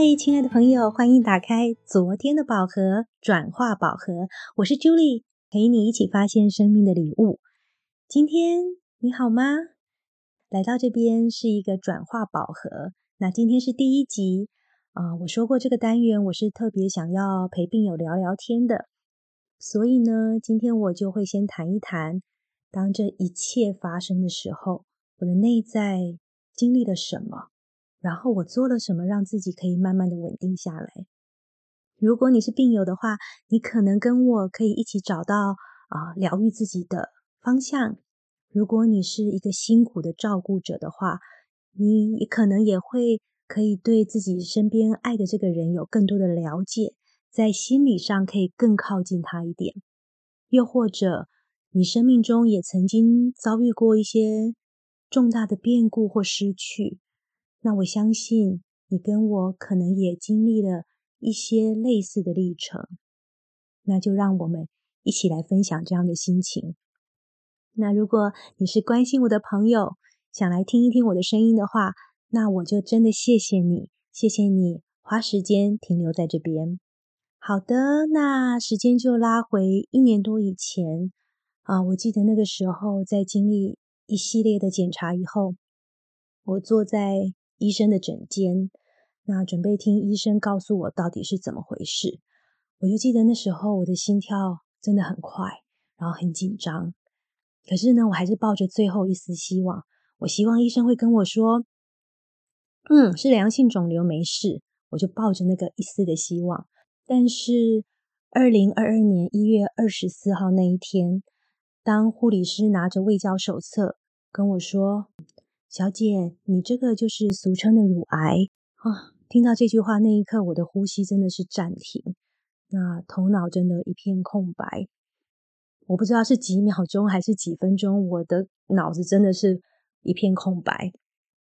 嗨，亲爱的朋友，欢迎打开昨天的宝盒，转化宝盒。我是 Julie，陪你一起发现生命的礼物。今天你好吗？来到这边是一个转化宝盒。那今天是第一集啊。我说过这个单元我是特别想要陪病友聊聊天的，所以呢，今天我就会先谈一谈，当这一切发生的时候，我的内在经历了什么。然后我做了什么，让自己可以慢慢的稳定下来？如果你是病友的话，你可能跟我可以一起找到啊疗愈自己的方向。如果你是一个辛苦的照顾者的话，你可能也会可以对自己身边爱的这个人有更多的了解，在心理上可以更靠近他一点。又或者你生命中也曾经遭遇过一些重大的变故或失去。那我相信你跟我可能也经历了一些类似的历程，那就让我们一起来分享这样的心情。那如果你是关心我的朋友，想来听一听我的声音的话，那我就真的谢谢你，谢谢你花时间停留在这边。好的，那时间就拉回一年多以前啊，我记得那个时候在经历一系列的检查以后，我坐在。医生的诊间，那准备听医生告诉我到底是怎么回事。我就记得那时候我的心跳真的很快，然后很紧张。可是呢，我还是抱着最后一丝希望，我希望医生会跟我说：“嗯，是良性肿瘤，没事。”我就抱着那个一丝的希望。但是，二零二二年一月二十四号那一天，当护理师拿着卫教手册跟我说。小姐，你这个就是俗称的乳癌啊！听到这句话那一刻，我的呼吸真的是暂停，那头脑真的一片空白。我不知道是几秒钟还是几分钟，我的脑子真的是一片空白。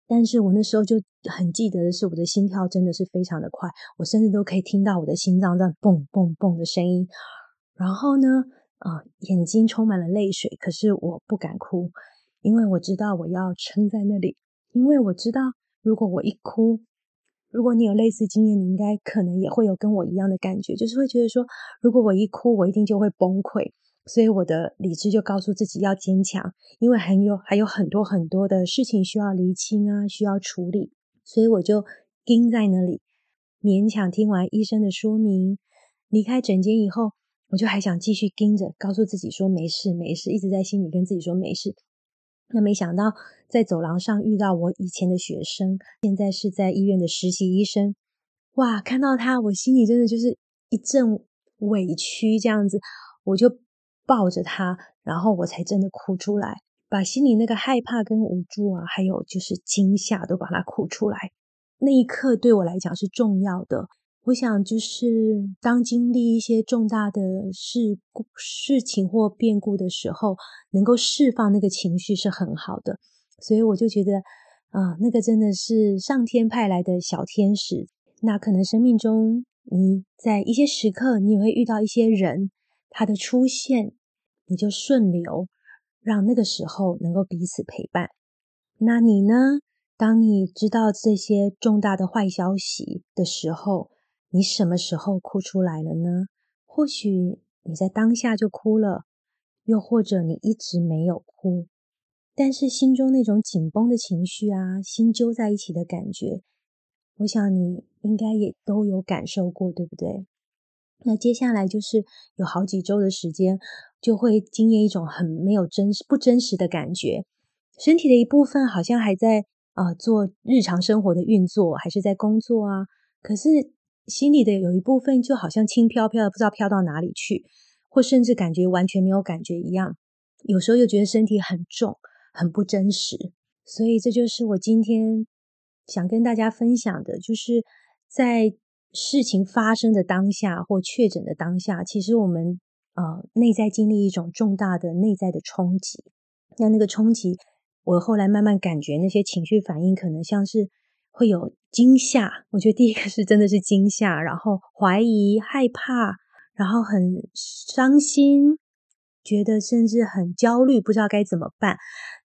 但是我那时候就很记得的是，我的心跳真的是非常的快，我甚至都可以听到我的心脏在蹦蹦蹦的声音。然后呢，啊，眼睛充满了泪水，可是我不敢哭。因为我知道我要撑在那里，因为我知道如果我一哭，如果你有类似经验，你应该可能也会有跟我一样的感觉，就是会觉得说，如果我一哭，我一定就会崩溃。所以我的理智就告诉自己要坚强，因为很有还有很多很多的事情需要厘清啊，需要处理。所以我就盯在那里，勉强听完医生的说明，离开诊间以后，我就还想继续盯着，告诉自己说没事没事，一直在心里跟自己说没事。那没想到在走廊上遇到我以前的学生，现在是在医院的实习医生。哇，看到他，我心里真的就是一阵委屈，这样子，我就抱着他，然后我才真的哭出来，把心里那个害怕跟无助啊，还有就是惊吓都把它哭出来。那一刻对我来讲是重要的。我想，就是当经历一些重大的事故、事情或变故的时候，能够释放那个情绪是很好的。所以我就觉得，啊，那个真的是上天派来的小天使。那可能生命中你在一些时刻，你也会遇到一些人，他的出现，你就顺流，让那个时候能够彼此陪伴。那你呢？当你知道这些重大的坏消息的时候，你什么时候哭出来了呢？或许你在当下就哭了，又或者你一直没有哭，但是心中那种紧绷的情绪啊，心揪在一起的感觉，我想你应该也都有感受过，对不对？那接下来就是有好几周的时间，就会经验一种很没有真实、不真实的感觉，身体的一部分好像还在啊做日常生活的运作，还是在工作啊，可是。心里的有一部分就好像轻飘飘的，不知道飘到哪里去，或甚至感觉完全没有感觉一样。有时候又觉得身体很重，很不真实。所以这就是我今天想跟大家分享的，就是在事情发生的当下或确诊的当下，其实我们呃内在经历一种重大的内在的冲击。那那个冲击，我后来慢慢感觉那些情绪反应可能像是。会有惊吓，我觉得第一个是真的是惊吓，然后怀疑、害怕，然后很伤心，觉得甚至很焦虑，不知道该怎么办。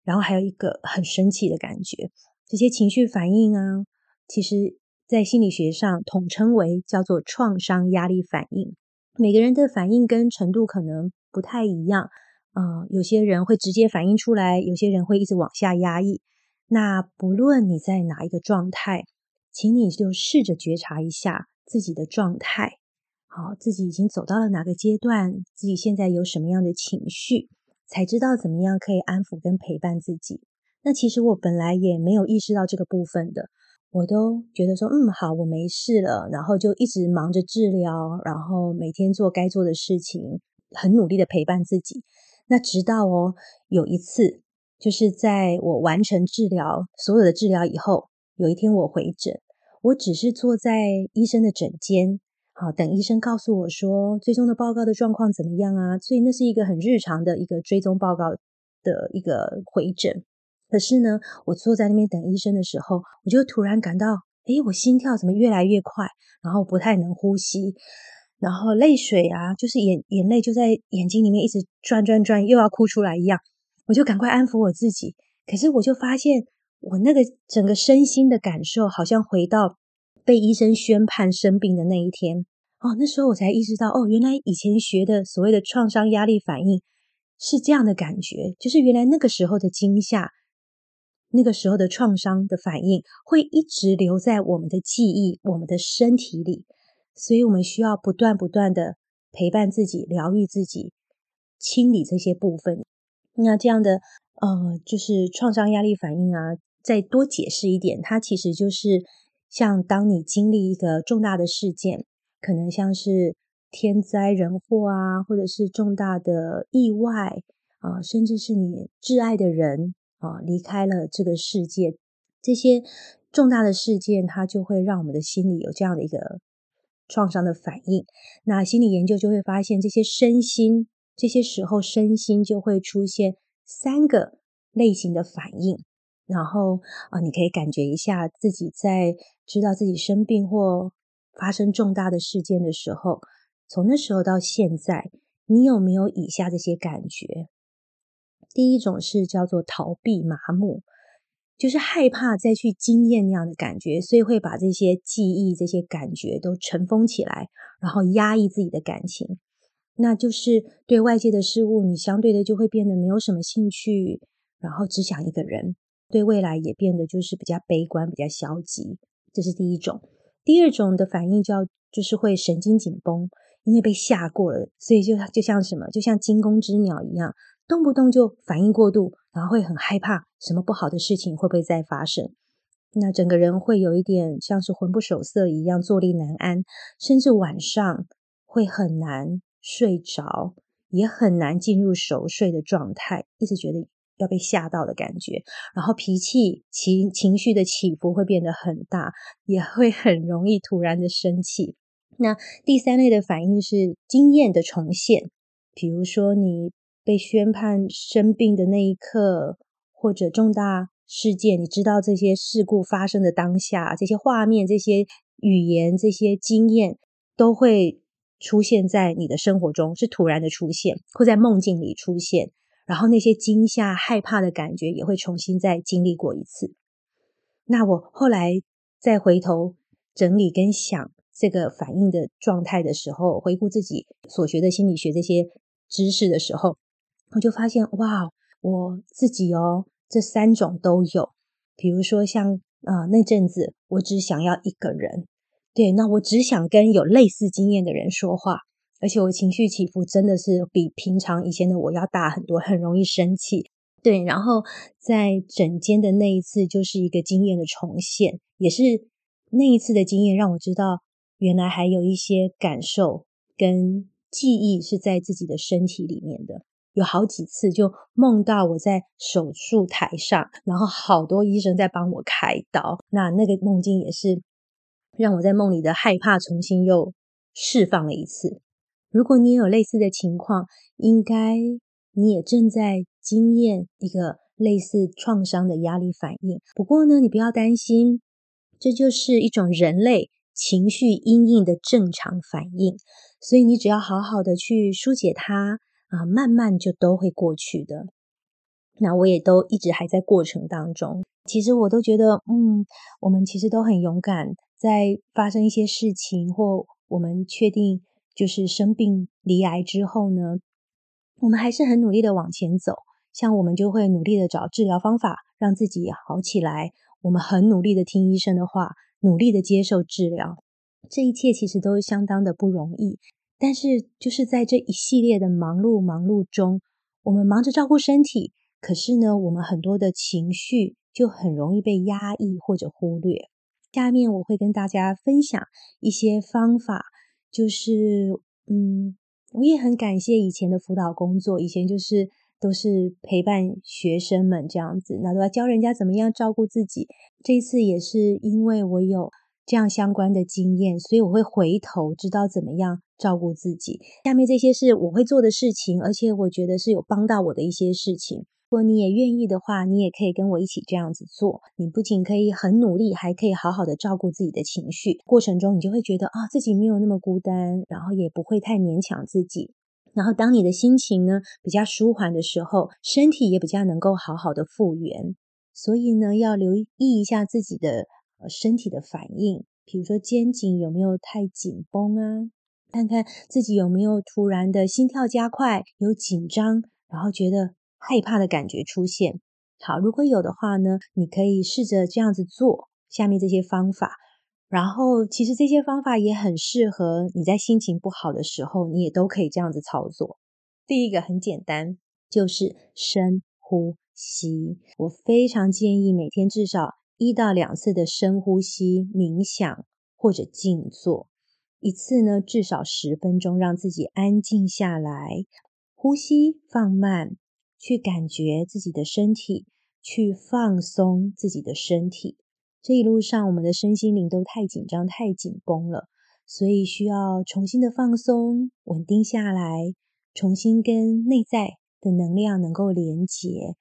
然后还有一个很神奇的感觉，这些情绪反应啊，其实在心理学上统称为叫做创伤压力反应。每个人的反应跟程度可能不太一样，嗯，有些人会直接反应出来，有些人会一直往下压抑。那不论你在哪一个状态，请你就试着觉察一下自己的状态，好，自己已经走到了哪个阶段，自己现在有什么样的情绪，才知道怎么样可以安抚跟陪伴自己。那其实我本来也没有意识到这个部分的。我都觉得说，嗯，好，我没事了，然后就一直忙着治疗，然后每天做该做的事情，很努力的陪伴自己。那直到哦，有一次，就是在我完成治疗所有的治疗以后，有一天我回诊，我只是坐在医生的诊间，好等医生告诉我说，最终的报告的状况怎么样啊？所以那是一个很日常的一个追踪报告的一个回诊。可是呢，我坐在那边等医生的时候，我就突然感到，哎，我心跳怎么越来越快，然后不太能呼吸，然后泪水啊，就是眼眼泪就在眼睛里面一直转转转，又要哭出来一样。我就赶快安抚我自己。可是我就发现，我那个整个身心的感受，好像回到被医生宣判生病的那一天。哦，那时候我才意识到，哦，原来以前学的所谓的创伤压力反应是这样的感觉，就是原来那个时候的惊吓。那个时候的创伤的反应会一直留在我们的记忆、我们的身体里，所以我们需要不断不断的陪伴自己、疗愈自己、清理这些部分。那这样的呃，就是创伤压力反应啊，再多解释一点，它其实就是像当你经历一个重大的事件，可能像是天灾人祸啊，或者是重大的意外啊，甚至是你挚爱的人。啊，离开了这个世界，这些重大的事件，它就会让我们的心里有这样的一个创伤的反应。那心理研究就会发现，这些身心这些时候身心就会出现三个类型的反应。然后啊，你可以感觉一下自己在知道自己生病或发生重大的事件的时候，从那时候到现在，你有没有以下这些感觉？第一种是叫做逃避麻木，就是害怕再去经验那样的感觉，所以会把这些记忆、这些感觉都尘封起来，然后压抑自己的感情。那就是对外界的事物，你相对的就会变得没有什么兴趣，然后只想一个人，对未来也变得就是比较悲观、比较消极。这是第一种。第二种的反应叫就是会神经紧绷，因为被吓过了，所以就就像什么，就像惊弓之鸟一样。动不动就反应过度，然后会很害怕什么不好的事情会不会再发生？那整个人会有一点像是魂不守舍一样，坐立难安，甚至晚上会很难睡着，也很难进入熟睡的状态，一直觉得要被吓到的感觉。然后脾气情情绪的起伏会变得很大，也会很容易突然的生气。那第三类的反应是经验的重现，比如说你。被宣判生病的那一刻，或者重大事件，你知道这些事故发生的当下，这些画面、这些语言、这些经验，都会出现在你的生活中，是突然的出现，会在梦境里出现，然后那些惊吓、害怕的感觉也会重新再经历过一次。那我后来再回头整理跟想这个反应的状态的时候，回顾自己所学的心理学这些知识的时候。我就发现，哇，我自己哦，这三种都有。比如说，像啊那阵子，我只想要一个人，对，那我只想跟有类似经验的人说话，而且我情绪起伏真的是比平常以前的我要大很多，很容易生气。对，然后在整间的那一次，就是一个经验的重现，也是那一次的经验让我知道，原来还有一些感受跟记忆是在自己的身体里面的。有好几次就梦到我在手术台上，然后好多医生在帮我开刀。那那个梦境也是让我在梦里的害怕重新又释放了一次。如果你也有类似的情况，应该你也正在经验一个类似创伤的压力反应。不过呢，你不要担心，这就是一种人类情绪阴影的正常反应。所以你只要好好的去疏解它。啊，慢慢就都会过去的。那我也都一直还在过程当中。其实我都觉得，嗯，我们其实都很勇敢，在发生一些事情或我们确定就是生病离癌之后呢，我们还是很努力的往前走。像我们就会努力的找治疗方法，让自己好起来。我们很努力的听医生的话，努力的接受治疗。这一切其实都相当的不容易。但是就是在这一系列的忙碌忙碌中，我们忙着照顾身体，可是呢，我们很多的情绪就很容易被压抑或者忽略。下面我会跟大家分享一些方法，就是嗯，我也很感谢以前的辅导工作，以前就是。都是陪伴学生们这样子，那都要教人家怎么样照顾自己。这一次也是因为我有这样相关的经验，所以我会回头知道怎么样照顾自己。下面这些是我会做的事情，而且我觉得是有帮到我的一些事情。如果你也愿意的话，你也可以跟我一起这样子做。你不仅可以很努力，还可以好好的照顾自己的情绪。过程中，你就会觉得啊，自己没有那么孤单，然后也不会太勉强自己。然后，当你的心情呢比较舒缓的时候，身体也比较能够好好的复原。所以呢，要留意一下自己的呃身体的反应，比如说肩颈有没有太紧绷啊？看看自己有没有突然的心跳加快，有紧张，然后觉得害怕的感觉出现。好，如果有的话呢，你可以试着这样子做下面这些方法。然后，其实这些方法也很适合你在心情不好的时候，你也都可以这样子操作。第一个很简单，就是深呼吸。我非常建议每天至少一到两次的深呼吸冥想或者静坐，一次呢至少十分钟，让自己安静下来，呼吸放慢，去感觉自己的身体，去放松自己的身体。这一路上，我们的身心灵都太紧张、太紧绷了，所以需要重新的放松、稳定下来，重新跟内在的能量能够连接。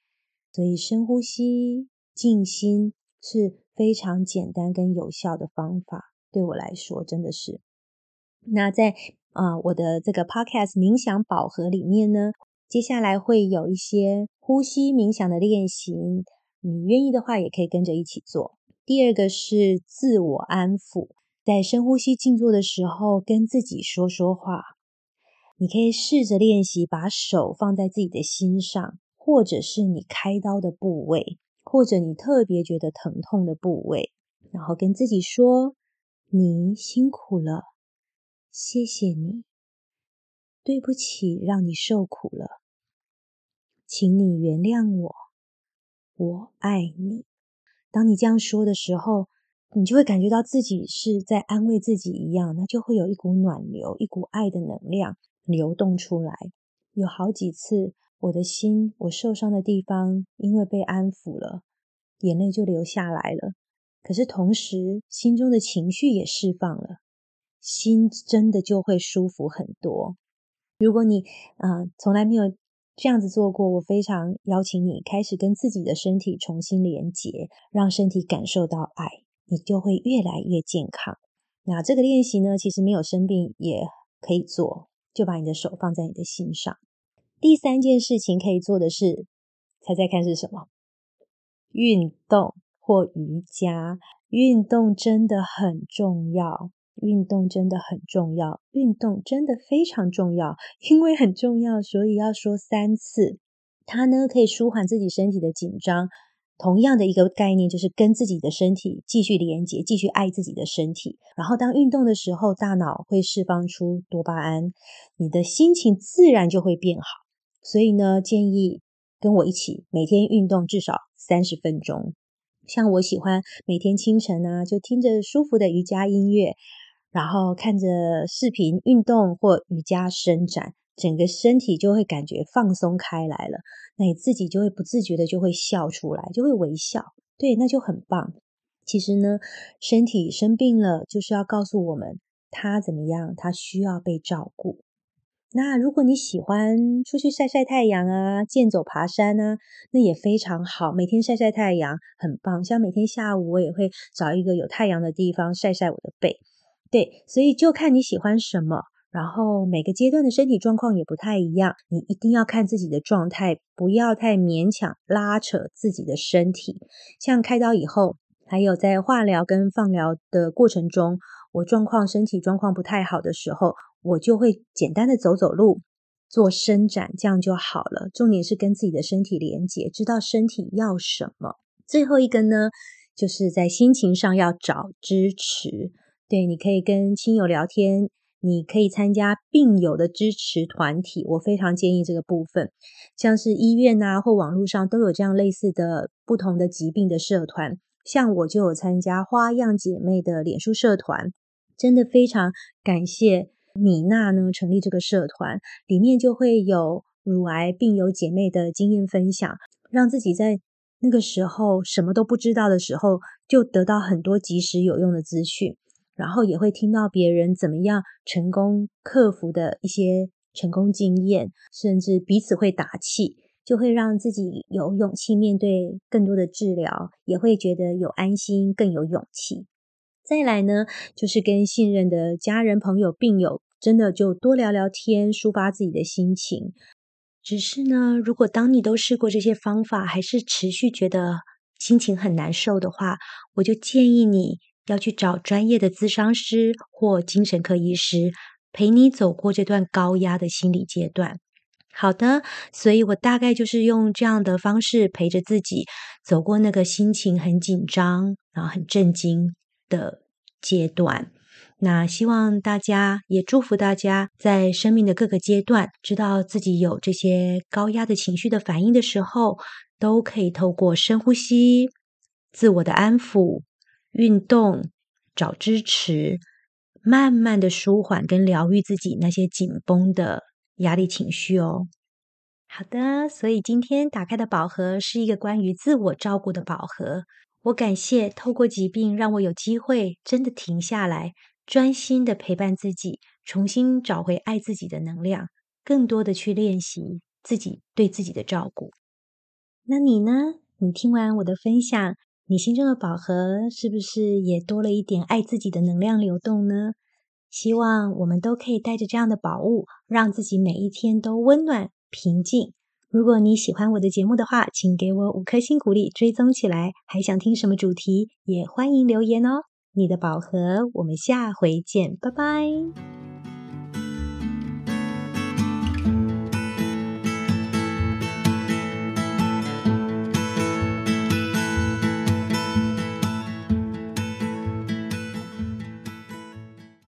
所以深呼吸、静心是非常简单跟有效的方法。对我来说，真的是。那在啊，我的这个 Podcast 冥想宝盒里面呢，接下来会有一些呼吸冥想的练习，你愿意的话，也可以跟着一起做。第二个是自我安抚，在深呼吸静坐的时候，跟自己说说话。你可以试着练习，把手放在自己的心上，或者是你开刀的部位，或者你特别觉得疼痛的部位，然后跟自己说：“你辛苦了，谢谢你，对不起让你受苦了，请你原谅我，我爱你。”当你这样说的时候，你就会感觉到自己是在安慰自己一样，那就会有一股暖流、一股爱的能量流动出来。有好几次，我的心，我受伤的地方，因为被安抚了，眼泪就流下来了。可是同时，心中的情绪也释放了，心真的就会舒服很多。如果你啊，从来没有。这样子做过，我非常邀请你开始跟自己的身体重新连接，让身体感受到爱，你就会越来越健康。那这个练习呢，其实没有生病也可以做，就把你的手放在你的心上。第三件事情可以做的是，猜猜看是什么？运动或瑜伽。运动真的很重要。运动真的很重要，运动真的非常重要，因为很重要，所以要说三次。它呢可以舒缓自己身体的紧张。同样的一个概念，就是跟自己的身体继续连接，继续爱自己的身体。然后当运动的时候，大脑会释放出多巴胺，你的心情自然就会变好。所以呢，建议跟我一起每天运动至少三十分钟。像我喜欢每天清晨啊，就听着舒服的瑜伽音乐。然后看着视频运动或瑜伽伸展，整个身体就会感觉放松开来了。那你自己就会不自觉的就会笑出来，就会微笑。对，那就很棒。其实呢，身体生病了，就是要告诉我们他怎么样，他需要被照顾。那如果你喜欢出去晒晒太阳啊，健走爬山啊，那也非常好。每天晒晒太阳很棒。像每天下午我也会找一个有太阳的地方晒晒我的背。对，所以就看你喜欢什么，然后每个阶段的身体状况也不太一样，你一定要看自己的状态，不要太勉强拉扯自己的身体。像开刀以后，还有在化疗跟放疗的过程中，我状况身体状况不太好的时候，我就会简单的走走路。做伸展，这样就好了。重点是跟自己的身体连接，知道身体要什么。最后一个呢，就是在心情上要找支持。对，你可以跟亲友聊天，你可以参加病友的支持团体。我非常建议这个部分，像是医院啊或网络上都有这样类似的不同的疾病的社团。像我就有参加花样姐妹的脸书社团，真的非常感谢。米娜呢，成立这个社团，里面就会有乳癌病友姐妹的经验分享，让自己在那个时候什么都不知道的时候，就得到很多及时有用的资讯，然后也会听到别人怎么样成功克服的一些成功经验，甚至彼此会打气，就会让自己有勇气面对更多的治疗，也会觉得有安心，更有勇气。再来呢，就是跟信任的家人、朋友、病友，真的就多聊聊天，抒发自己的心情。只是呢，如果当你都试过这些方法，还是持续觉得心情很难受的话，我就建议你要去找专业的咨商师或精神科医师，陪你走过这段高压的心理阶段。好的，所以我大概就是用这样的方式陪着自己走过那个心情很紧张，然后很震惊。的阶段，那希望大家也祝福大家，在生命的各个阶段，知道自己有这些高压的情绪的反应的时候，都可以透过深呼吸、自我的安抚、运动找支持，慢慢的舒缓跟疗愈自己那些紧绷的压力情绪哦。好的，所以今天打开的宝盒是一个关于自我照顾的宝盒。我感谢透过疾病，让我有机会真的停下来，专心的陪伴自己，重新找回爱自己的能量，更多的去练习自己对自己的照顾。那你呢？你听完我的分享，你心中的宝盒是不是也多了一点爱自己的能量流动呢？希望我们都可以带着这样的宝物，让自己每一天都温暖平静。如果你喜欢我的节目的话，请给我五颗星鼓励，追踪起来。还想听什么主题，也欢迎留言哦。你的宝盒，我们下回见，拜拜。